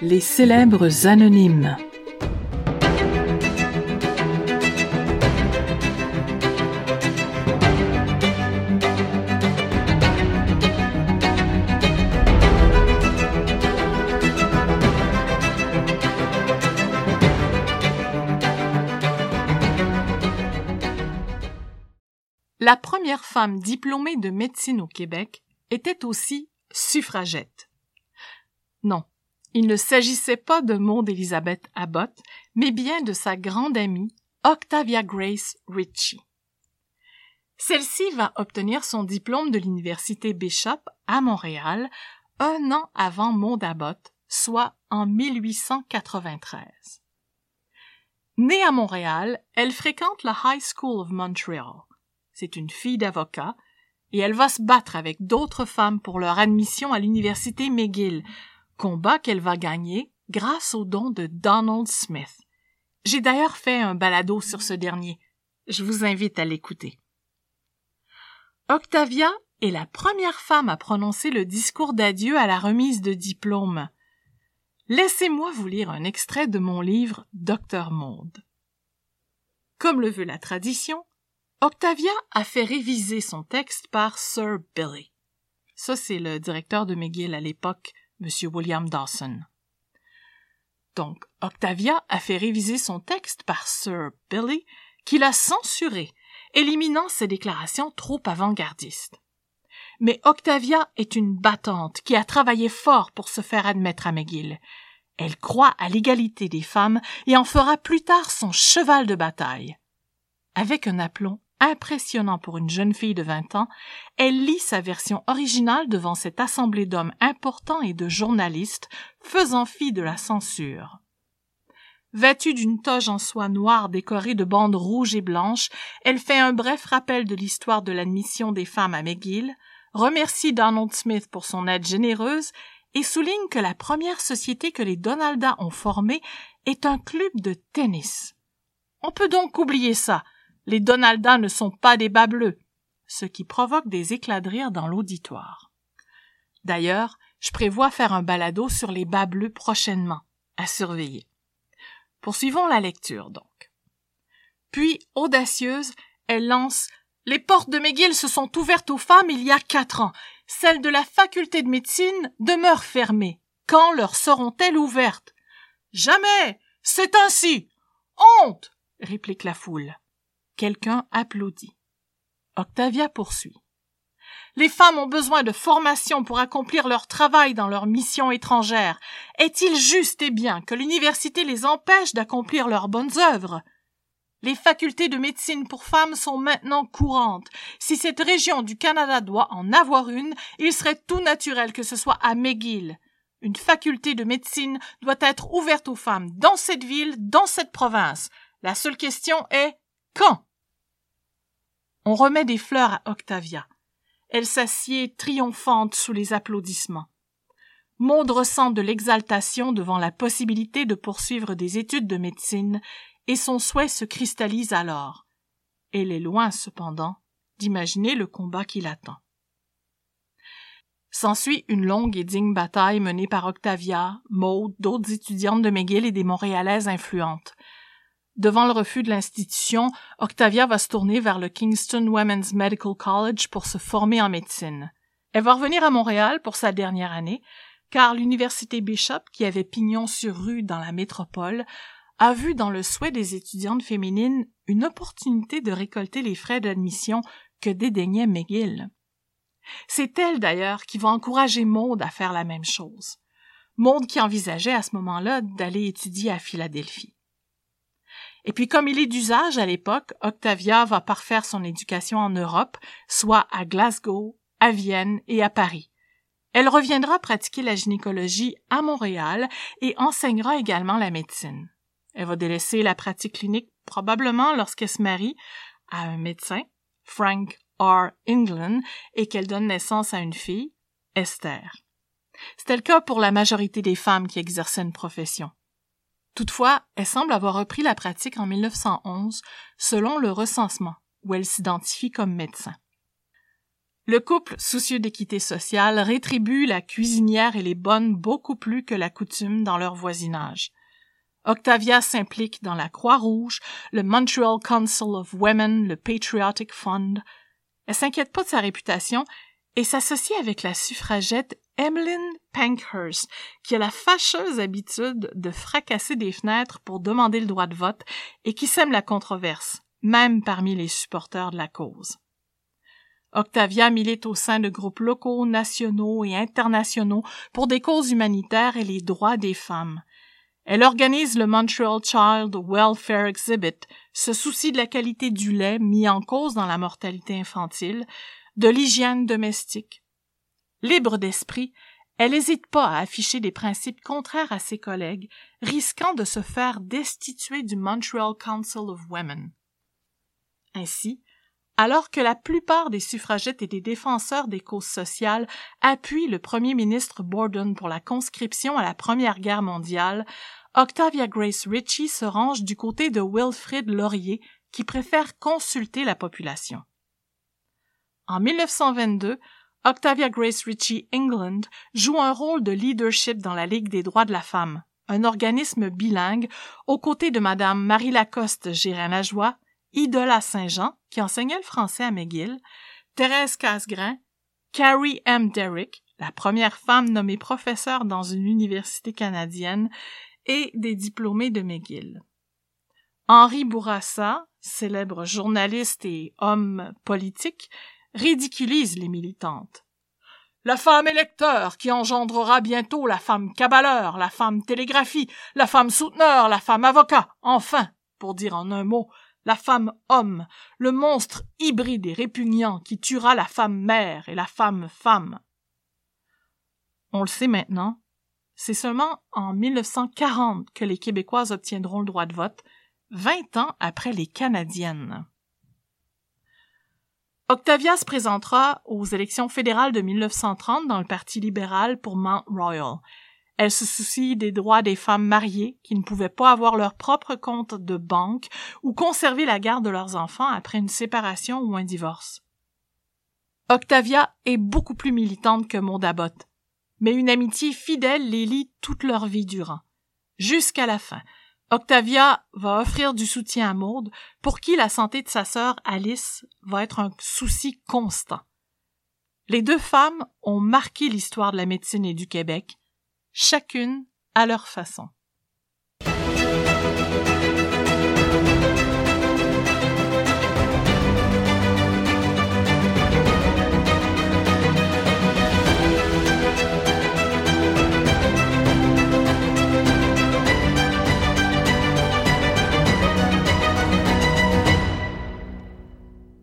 Les célèbres anonymes. La première femme diplômée de médecine au Québec était aussi suffragette. Non, il ne s'agissait pas de Maud Elizabeth Abbott, mais bien de sa grande amie Octavia Grace Ritchie. Celle-ci va obtenir son diplôme de l'université Bishop à Montréal un an avant Maud Abbott, soit en 1893. Née à Montréal, elle fréquente la High School of Montreal. C'est une fille d'avocat, et elle va se battre avec d'autres femmes pour leur admission à l'université McGill, combat qu'elle va gagner grâce au don de Donald Smith. J'ai d'ailleurs fait un balado sur ce dernier. Je vous invite à l'écouter. Octavia est la première femme à prononcer le discours d'adieu à la remise de diplôme. Laissez-moi vous lire un extrait de mon livre Docteur Monde. Comme le veut la tradition, Octavia a fait réviser son texte par Sir Billy. Ça, c'est le directeur de McGill à l'époque, M. William Dawson. Donc, Octavia a fait réviser son texte par Sir Billy, qui l'a censuré, éliminant ses déclarations trop avant-gardistes. Mais Octavia est une battante qui a travaillé fort pour se faire admettre à McGill. Elle croit à l'égalité des femmes et en fera plus tard son cheval de bataille. Avec un aplomb impressionnant pour une jeune fille de vingt ans, elle lit sa version originale devant cette assemblée d'hommes importants et de journalistes faisant fi de la censure. Vêtue d'une toge en soie noire décorée de bandes rouges et blanches, elle fait un bref rappel de l'histoire de l'admission des femmes à McGill, remercie Donald Smith pour son aide généreuse et souligne que la première société que les Donaldas ont formée est un club de tennis. On peut donc oublier ça, les Donaldas ne sont pas des bas bleus, ce qui provoque des éclats de rire dans l'auditoire. D'ailleurs, je prévois faire un balado sur les bas bleus prochainement, à surveiller. Poursuivons la lecture, donc. Puis, audacieuse, elle lance Les portes de McGill se sont ouvertes aux femmes il y a quatre ans. Celles de la faculté de médecine demeurent fermées. Quand leur seront-elles ouvertes? Jamais! C'est ainsi! Honte! réplique la foule. Quelqu'un applaudit. Octavia poursuit. Les femmes ont besoin de formation pour accomplir leur travail dans leur mission étrangère. Est-il juste et bien que l'université les empêche d'accomplir leurs bonnes œuvres? Les facultés de médecine pour femmes sont maintenant courantes. Si cette région du Canada doit en avoir une, il serait tout naturel que ce soit à McGill. Une faculté de médecine doit être ouverte aux femmes dans cette ville, dans cette province. La seule question est quand? On remet des fleurs à Octavia. Elle s'assied triomphante sous les applaudissements. Maud ressent de l'exaltation devant la possibilité de poursuivre des études de médecine, et son souhait se cristallise alors. Elle est loin, cependant, d'imaginer le combat qui l'attend. S'ensuit une longue et digne bataille menée par Octavia, Maud, d'autres étudiantes de McGill et des Montréalaises influentes. Devant le refus de l'institution, Octavia va se tourner vers le Kingston Women's Medical College pour se former en médecine. Elle va revenir à Montréal pour sa dernière année, car l'université Bishop, qui avait pignon sur rue dans la métropole, a vu dans le souhait des étudiantes féminines une opportunité de récolter les frais d'admission que dédaignait McGill. C'est elle d'ailleurs qui va encourager Maud à faire la même chose. Maud qui envisageait à ce moment-là d'aller étudier à Philadelphie. Et puis comme il est d'usage à l'époque, Octavia va parfaire son éducation en Europe, soit à Glasgow, à Vienne et à Paris. Elle reviendra pratiquer la gynécologie à Montréal et enseignera également la médecine. Elle va délaisser la pratique clinique probablement lorsqu'elle se marie à un médecin, Frank R. England, et qu'elle donne naissance à une fille, Esther. C'était le cas pour la majorité des femmes qui exerçaient une profession. Toutefois, elle semble avoir repris la pratique en 1911 selon le recensement, où elle s'identifie comme médecin. Le couple, soucieux d'équité sociale, rétribue la cuisinière et les bonnes beaucoup plus que la coutume dans leur voisinage. Octavia s'implique dans la Croix-Rouge, le Montreal Council of Women, le Patriotic Fund. Elle s'inquiète pas de sa réputation et s'associe avec la suffragette Emmeline Pankhurst, qui a la fâcheuse habitude de fracasser des fenêtres pour demander le droit de vote et qui sème la controverse, même parmi les supporters de la cause. Octavia milite au sein de groupes locaux, nationaux et internationaux pour des causes humanitaires et les droits des femmes. Elle organise le Montreal Child Welfare Exhibit, se soucie de la qualité du lait mis en cause dans la mortalité infantile, de l'hygiène domestique. Libre d'esprit, elle n'hésite pas à afficher des principes contraires à ses collègues, risquant de se faire destituer du Montreal Council of Women. Ainsi, alors que la plupart des suffragettes et des défenseurs des causes sociales appuient le premier ministre Borden pour la conscription à la Première Guerre mondiale, Octavia Grace Ritchie se range du côté de Wilfrid Laurier, qui préfère consulter la population. En 1922, Octavia Grace Ritchie England joue un rôle de leadership dans la Ligue des droits de la femme, un organisme bilingue aux côtés de Madame Marie Lacoste Gérin-Lajoie Idola Saint-Jean, qui enseignait le français à McGill, Thérèse Casgrain, Carrie M. Derrick, la première femme nommée professeure dans une université canadienne, et des diplômés de McGill. Henri Bourassa, célèbre journaliste et homme politique, ridiculise les militantes. La femme électeur qui engendrera bientôt la femme cabaleur, la femme télégraphie, la femme souteneur, la femme avocat, enfin, pour dire en un mot, la femme homme, le monstre hybride et répugnant qui tuera la femme mère et la femme femme. On le sait maintenant, c'est seulement en 1940 que les Québécoises obtiendront le droit de vote, vingt ans après les Canadiennes. Octavia se présentera aux élections fédérales de 1930 dans le Parti libéral pour Mount Royal. Elle se soucie des droits des femmes mariées qui ne pouvaient pas avoir leur propre compte de banque ou conserver la garde de leurs enfants après une séparation ou un divorce. Octavia est beaucoup plus militante que Maud Abbott, mais une amitié fidèle les lie toute leur vie durant, jusqu'à la fin. Octavia va offrir du soutien à Maud, pour qui la santé de sa sœur Alice va être un souci constant. Les deux femmes ont marqué l'histoire de la médecine et du Québec, chacune à leur façon.